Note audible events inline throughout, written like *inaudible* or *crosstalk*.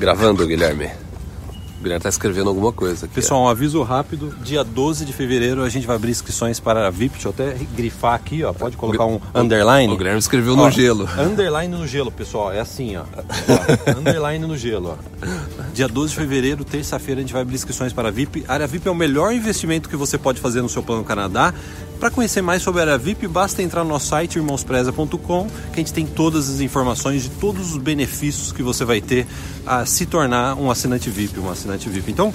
Gravando, Guilherme. O Guilherme tá escrevendo alguma coisa aqui. Pessoal, um aviso rápido. Dia 12 de fevereiro a gente vai abrir inscrições para a VIP. Deixa eu até grifar aqui, ó. Pode colocar um underline. O Guilherme escreveu no Ó, gelo. Underline no gelo, pessoal. É assim, ó. Ó, *laughs* underline no gelo, ó. Dia 12 de fevereiro, terça-feira, a gente vai abrir inscrições para a VIP. A área VIP é o melhor investimento que você pode fazer no seu plano Canadá. Para conhecer mais sobre a área VIP, basta entrar no nosso site irmãospreza.com, que a gente tem todas as informações de todos os benefícios que você vai ter a se tornar um assinante VIP, um assinante VIP. Então,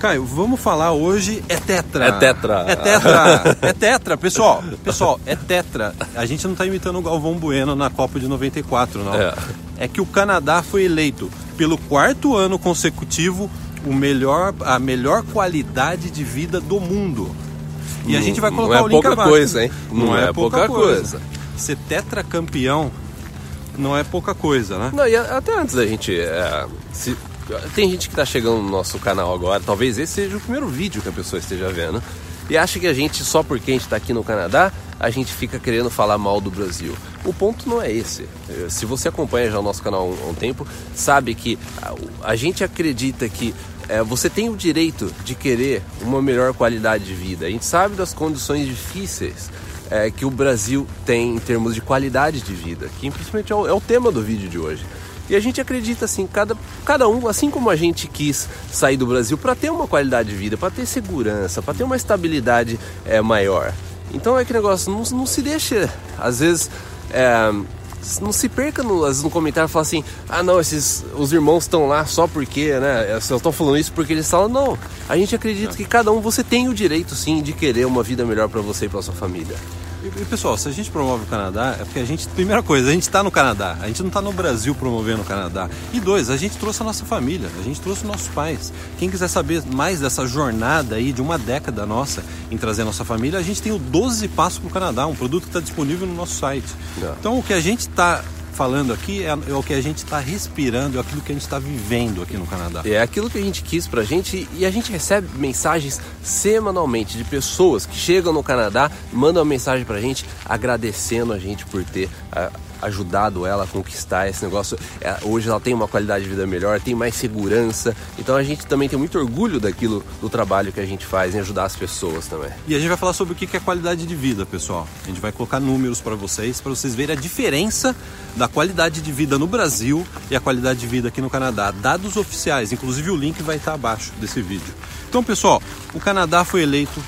Caio, vamos falar hoje é tetra. É tetra. É tetra. É tetra, pessoal. Pessoal, é tetra. A gente não está imitando o Galvão Bueno na Copa de 94, não. É. É que o Canadá foi eleito pelo quarto ano consecutivo o melhor, a melhor qualidade de vida do mundo. E a Não- gente vai não colocar é o link pouca abaixo. coisa, hein? Não é pouca coisa. Ser tetracampeão não é pouca coisa, né? Não, e a- até antes da gente. é, se- tem gente que tá chegando no nosso canal agora, talvez esse seja o primeiro vídeo que a pessoa esteja vendo. E acha que a gente, só porque a gente tá aqui no Canadá, a gente fica querendo falar mal do Brasil. O ponto não é esse. Se você acompanha já o nosso canal há um, tempo, sabe que a, a gente acredita que eh, você tem o direito de querer uma melhor qualidade de vida. A gente sabe das condições difíceis é, que o Brasil tem em termos de qualidade de vida, que principalmente é o, é o tema do vídeo de hoje. E a gente acredita assim, cada, cada um, assim como a gente quis sair do Brasil para ter uma qualidade de vida, para ter segurança, para ter uma estabilidade é, maior. Então é que negócio, não, não se deixa, às vezes, é, não se perca no, às vezes, no comentário e fala assim, ah não, esses os irmãos estão lá só porque, né? Eles estão falando isso porque eles falam, não. A gente acredita que cada um você tem o direito sim de querer uma vida melhor para você e para sua família. E, pessoal, se a gente promove o Canadá, é porque a gente, primeira coisa, a gente está no Canadá, a gente não está no Brasil promovendo o Canadá. E dois, a gente trouxe a nossa família, a gente trouxe os nossos pais. Quem quiser saber mais dessa jornada aí de uma década nossa em trazer a nossa família, a gente tem o 12 Passos para o Canadá, um produto que está disponível no nosso site. É. Então o que a gente está falando aqui é, é o que a gente está respirando, é aquilo que a gente está vivendo aqui no Canadá. É aquilo que a gente quis pra gente e a gente recebe mensagens semanalmente de pessoas que chegam no Canadá, mandam uma mensagem pra gente agradecendo a gente por ter ah, ajudado ela a conquistar esse negócio. É, hoje ela tem uma qualidade de vida melhor, tem mais segurança. Então a gente também tem muito orgulho daquilo do trabalho que a gente faz em ajudar as pessoas também. E a gente vai falar sobre o que é qualidade de vida, pessoal. A gente vai colocar números para vocês, para vocês verem a diferença da qualidade de vida no Brasil e a qualidade de vida aqui no Canadá. Dados oficiais, inclusive o link vai estar abaixo desse vídeo. Então, pessoal, o Canadá foi eleito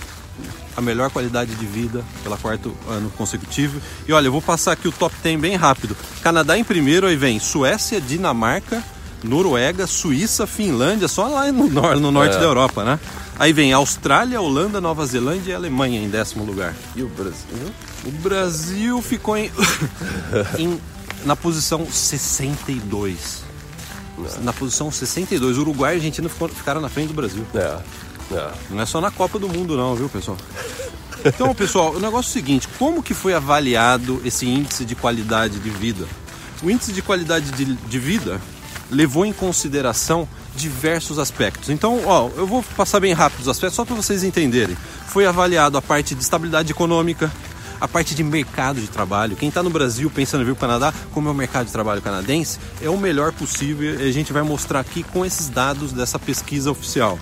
a melhor qualidade de vida pela quarto ano consecutivo. E olha, eu vou passar aqui o top 10 bem rápido. Canadá em primeiro, aí vem Suécia, Dinamarca, Noruega, Suíça, Finlândia, só lá no, nor no norte É. da Europa, né? Aí vem Austrália, Holanda, Nova Zelândia e Alemanha em décimo lugar. E o Brasil? O Brasil ficou em, *laughs* em- na posição 62. Na posição 62. Uruguai e Argentina ficaram na frente do Brasil. É. é. Não é só na Copa do Mundo não, viu, pessoal? Então, pessoal, o negócio é o seguinte, como que foi avaliado esse índice de qualidade de vida? O índice de qualidade de, de vida levou em consideração diversos aspectos. Então, ó, eu vou passar bem rápido os aspectos só para vocês entenderem. Foi avaliado a parte de estabilidade econômica, a parte de mercado de trabalho. Quem está no Brasil pensando em vir para o Canadá, como é o mercado de trabalho canadense, é o melhor possível a gente vai mostrar aqui com esses dados dessa pesquisa oficial.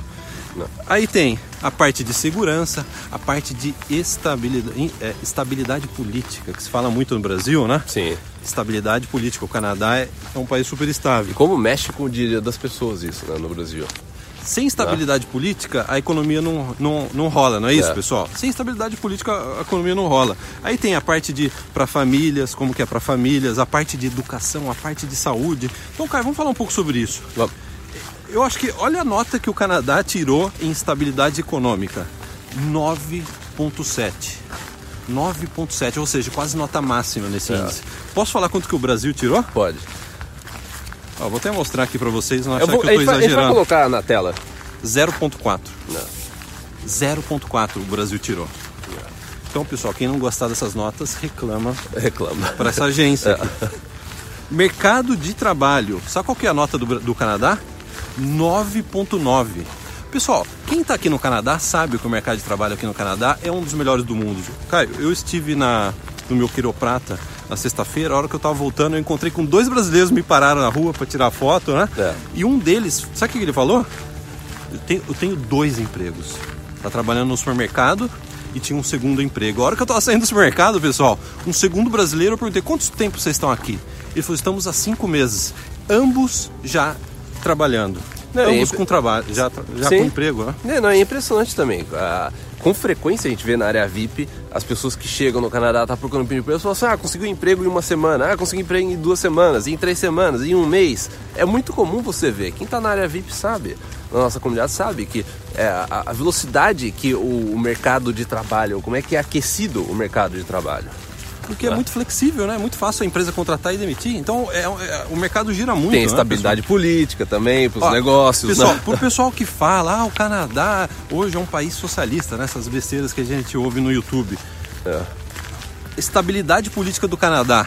Aí tem a parte de segurança, a parte de estabilidade, é, estabilidade política, que se fala muito no Brasil, né? Sim. Estabilidade política. O Canadá é, é um país super E estável. como mexe com o dia das pessoas isso, né, no Brasil? Sem estabilidade política, a economia não, não, não rola, não é isso, É. pessoal? Sem estabilidade política, a economia não rola. Aí tem a parte de para famílias, como que é para famílias, a parte de educação, a parte de saúde. Então, cara, vamos falar um pouco sobre isso. Vamos. Eu acho que olha a nota que o Canadá tirou em estabilidade econômica. 9.7. 9.7, ou seja, quase nota máxima nesse É. índice. Posso falar quanto que o Brasil tirou? Pode. Ó, vou até mostrar aqui para vocês, não Eu achar vou, que eu tô a gente vai exagerando. colocar na tela. 0.4. Não. 0.4 o Brasil tirou. Então, pessoal, quem não gostar dessas notas, reclama Reclama. para essa agência. *laughs* aqui. Mercado de trabalho. Sabe qual que é a nota do, do Canadá? 9.9. Pessoal, quem está aqui no Canadá sabe que o mercado de trabalho aqui no Canadá é um dos melhores do mundo. Caio, eu estive na, no meu quiroprata na sexta-feira, a hora que eu tava voltando, eu encontrei com dois brasileiros me pararam na rua para tirar foto, né? É. E um deles, sabe o que ele falou? Eu tenho, eu tenho dois empregos. Tá trabalhando no supermercado e tinha um segundo emprego. A hora que eu tava saindo do supermercado, pessoal, um segundo brasileiro, eu perguntei, quanto tempo vocês estão aqui? Ele falou, estamos há cinco meses. Ambos já trabalhando. Não, com trabalho, já, já Sim. com emprego, né? É, não, é impressionante também. Ah, com frequência a gente vê na área VIP as pessoas que chegam no Canadá, tá procurando emprego, elas falam assim, ah, conseguiu emprego em uma semana, ah, consegui emprego em duas semanas, em três semanas, em um mês. É muito comum você ver. Quem tá na área VIP sabe, na nossa comunidade sabe que é, a, a velocidade que o, o mercado de trabalho, como é que é aquecido o mercado de trabalho. Porque é muito flexível, né? É muito fácil a empresa contratar e demitir. Então é- é- o mercado gira muito. Tem né, estabilidade política também para os negócios. Pessoal, né? pro *laughs* pessoal que fala, ah, o Canadá hoje é um país socialista, né? Essas besteiras que a gente ouve no YouTube. É. Estabilidade política do Canadá,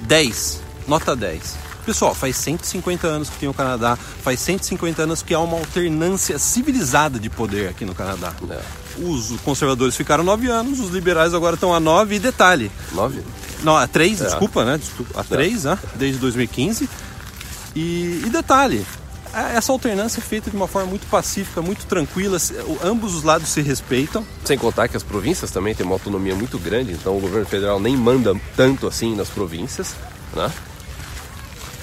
10, nota 10. Pessoal, faz 150 anos que tem o Canadá, faz 150 anos que há uma alternância civilizada de poder aqui no Canadá. É. Os conservadores ficaram 9 anos, os liberais agora estão a 9 e detalhe, Nove? não, a 3, É. desculpa, né? Desculpa, a 3, né? Desde 2015. E, e detalhe, a- essa alternância é feita de uma forma muito pacífica, muito tranquila. Ambos os lados se respeitam. Sem contar que as províncias também têm uma autonomia muito grande, então o governo federal nem manda tanto assim nas províncias, né?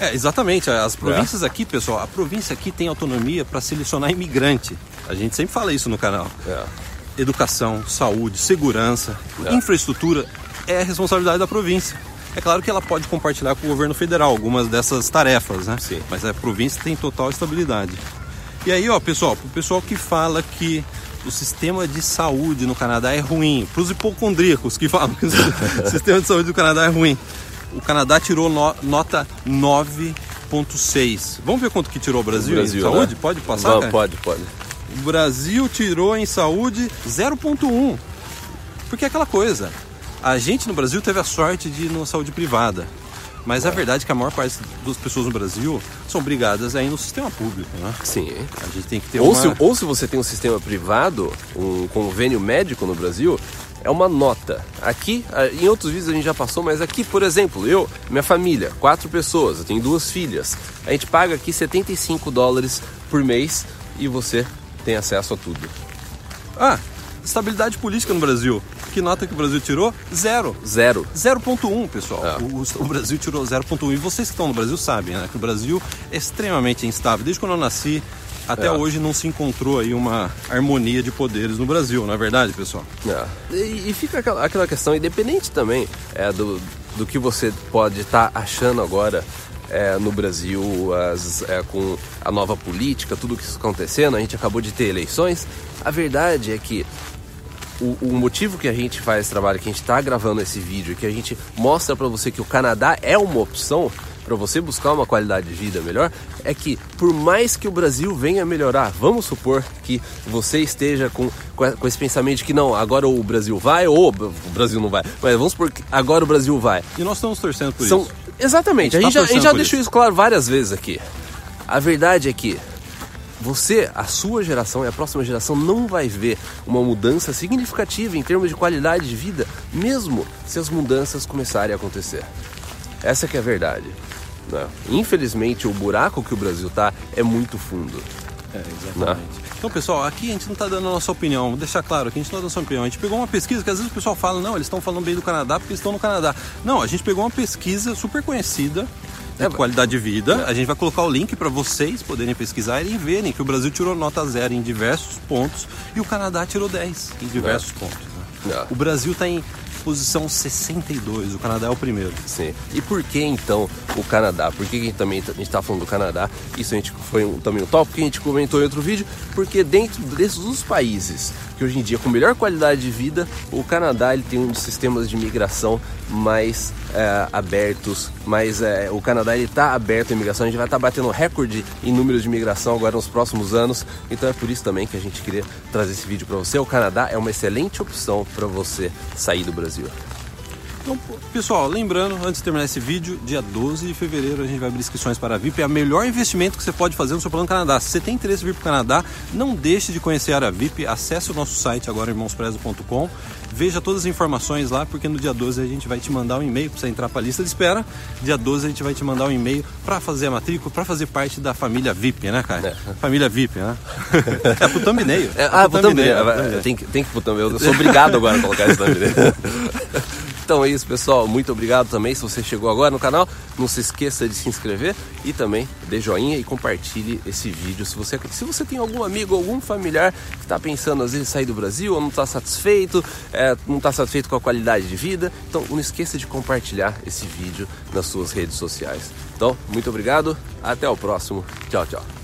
É, exatamente. As províncias aqui, pessoal, a província aqui tem autonomia para selecionar imigrante. A gente sempre fala isso no canal. É. Educação, saúde, segurança, É. infraestrutura é a responsabilidade da província. É claro que ela pode compartilhar com o governo federal algumas dessas tarefas, né? Sim. Mas a província tem total estabilidade. E aí, ó, pessoal, pro pessoal que fala que o sistema de saúde no Canadá é ruim, pros hipocondríacos que falam que o *laughs* sistema de saúde do Canadá é ruim, o Canadá tirou no- nota 9.6. Vamos ver quanto que tirou o Brasil, Brasil, em saúde? né? Pode passar, cara? Pode, pode. O Brasil tirou em saúde 0,1. Porque é aquela coisa. A gente no Brasil teve a sorte de ir numa saúde privada. Mas a verdade é que a maior parte das pessoas no Brasil são obrigadas a ir no sistema público, né? Sim. A gente tem que ter Ou, uma... se, ou se você tem um sistema privado, um convênio médico no Brasil, é uma nota. Aqui, em outros vídeos a gente já passou, mas aqui, por exemplo, eu, minha família, quatro pessoas, eu tenho duas filhas. A gente paga aqui 75 dólares por mês e você tem acesso a tudo. Ah, estabilidade política no Brasil. Que nota que o Brasil tirou? Zero. Zero. 0,1, pessoal. É. O, o Brasil tirou 0,1. E vocês que estão no Brasil sabem, né? Que o Brasil é extremamente instável. Desde quando eu nasci até É. hoje não se encontrou aí uma harmonia de poderes no Brasil, não é verdade, pessoal? É. E, e fica aquela, aquela questão, independente também é, do, do que você pode estar achando agora é, no Brasil, as, é, com a nova política, tudo que está acontecendo, a gente acabou de ter eleições. A verdade é que o, o motivo que a gente faz esse trabalho, que a gente está gravando esse vídeo, que a gente mostra para você que o Canadá é uma opção para você buscar uma qualidade de vida melhor, é que por mais que o Brasil venha melhorar, vamos supor que você esteja com, com esse pensamento de que não, agora o Brasil vai ou o Brasil não vai, mas vamos supor que agora o Brasil vai. E nós estamos torcendo por São, isso. Exatamente, a gente tá já, a gente já deixou isso claro várias vezes aqui. A verdade é que você, a sua geração e a próxima geração não vai ver uma mudança significativa em termos de qualidade de vida, mesmo se as mudanças começarem a acontecer. Essa que é a verdade. né? Infelizmente, o buraco que o Brasil tá é muito fundo. É, exatamente. Então, pessoal, aqui a gente não está dando a nossa opinião. Vou deixar claro que a gente não está dando a nossa opinião. A gente pegou uma pesquisa que às vezes o pessoal fala, não, eles estão falando bem do Canadá porque estão no Canadá. Não, a gente pegou uma pesquisa super conhecida de É, qualidade de vida. A gente vai colocar o link para vocês poderem pesquisar e verem que o Brasil tirou nota zero em diversos pontos e o Canadá tirou 10 em diversos pontos. né? É. O Brasil está em posição 62, o Canadá é o primeiro. Sim. E por que então o Canadá? Por que gente também a gente está falando do Canadá? Isso a gente foi um, também um tópico que a gente comentou em outro vídeo, porque dentro desses países que hoje em dia com melhor qualidade de vida, o Canadá ele tem um dos sistemas de imigração mais é, abertos, mais é, o Canadá ele está aberto à imigração, a gente vai estar batendo recorde em números de imigração agora nos próximos anos, então é por isso também que a gente queria trazer esse vídeo para você. O Canadá é uma excelente opção para você sair do Brasil. ciudad. Então, pessoal, lembrando, antes de terminar esse vídeo, dia 12 de fevereiro a gente vai abrir inscrições para a VIP. É o melhor investimento que você pode fazer no seu plano Canadá. Se você tem interesse em vir para o Canadá, não deixe de conhecer a área VIP. Acesse o nosso site agora, irmãosprezo.com. Veja todas as informações lá, porque no dia 12 a gente vai te mandar um e-mail para você entrar para a lista de espera. Dia 12 a gente vai te mandar um e-mail para fazer a matrícula, para fazer parte da família VIP, né, cara? É. Família VIP, né? é pro thumbnail. É, ah, pro thumbnail. Tem, tem que pro thumbnail. Eu sou obrigado agora a colocar esse thumbnail. *laughs* Então é isso, pessoal. Muito obrigado também. Se você chegou agora no canal, não se esqueça de se inscrever e também dê joinha e compartilhe esse vídeo. Se você, se você tem algum amigo, algum familiar que está pensando às vezes sair do Brasil ou não está satisfeito, é, não está satisfeito com a qualidade de vida, então não esqueça de compartilhar esse vídeo nas suas redes sociais. Então, muito obrigado. Até o próximo. Tchau, tchau.